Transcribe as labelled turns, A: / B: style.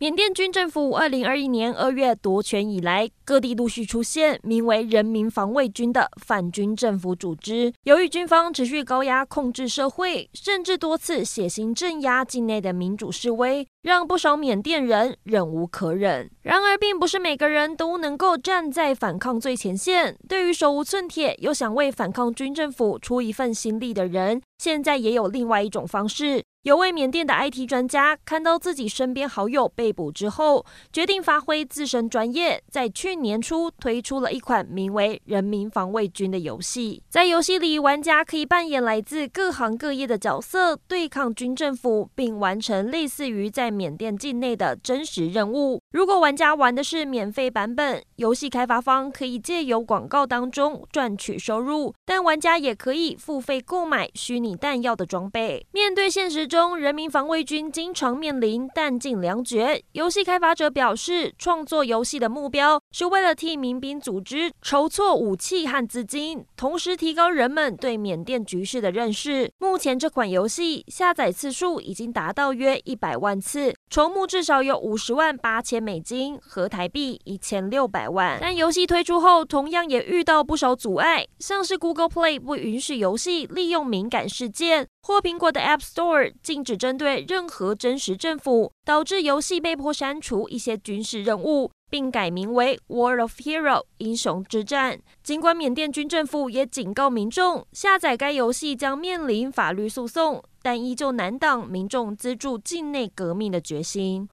A: 缅甸军政府二零二一年二月夺权以来，各地陆续出现名为人民防卫军的反军政府组织。由于军方持续高压控制社会，甚至多次血腥镇压境内的民主示威，让不少缅甸人忍无可忍。然而，并不是每个人都能够站在反抗最前线。对于手无寸铁又想为反抗军政府出一份心力的人，现在也有另外一种方式。有位缅甸的 IT 专家看到自己身边好友被捕之后，决定发挥自身专业，在去年初推出了一款名为《人民防卫军》的游戏。在游戏里，玩家可以扮演来自各行各业的角色，对抗军政府，并完成类似于在缅甸境内的真实任务。如果玩家玩的是免费版本，游戏开发方可以借由广告当中赚取收入，但玩家也可以付费购买虚拟弹药的装备。面对现实中人民防卫军经常面临弹尽粮绝，游戏开发者表示，创作游戏的目标是为了替民兵组织筹措武器和资金，同时提高人们对缅甸局势的认识。目前这款游戏下载次数已经达到约一百万次，筹募至少有五十万八千美金和台币一千六百万。但游戏推出后，同样也遇到不少阻碍，像是 Google Play 不允许游戏利用敏感事件。或苹果的 App Store 禁止针对任何真实政府，导致游戏被迫删除一些军事任务，并改名为 War of Hero 英雄之战。尽管缅甸军政府也警告民众，下载该游戏将面临法律诉讼，但依旧难挡民众资助境内革命的决心。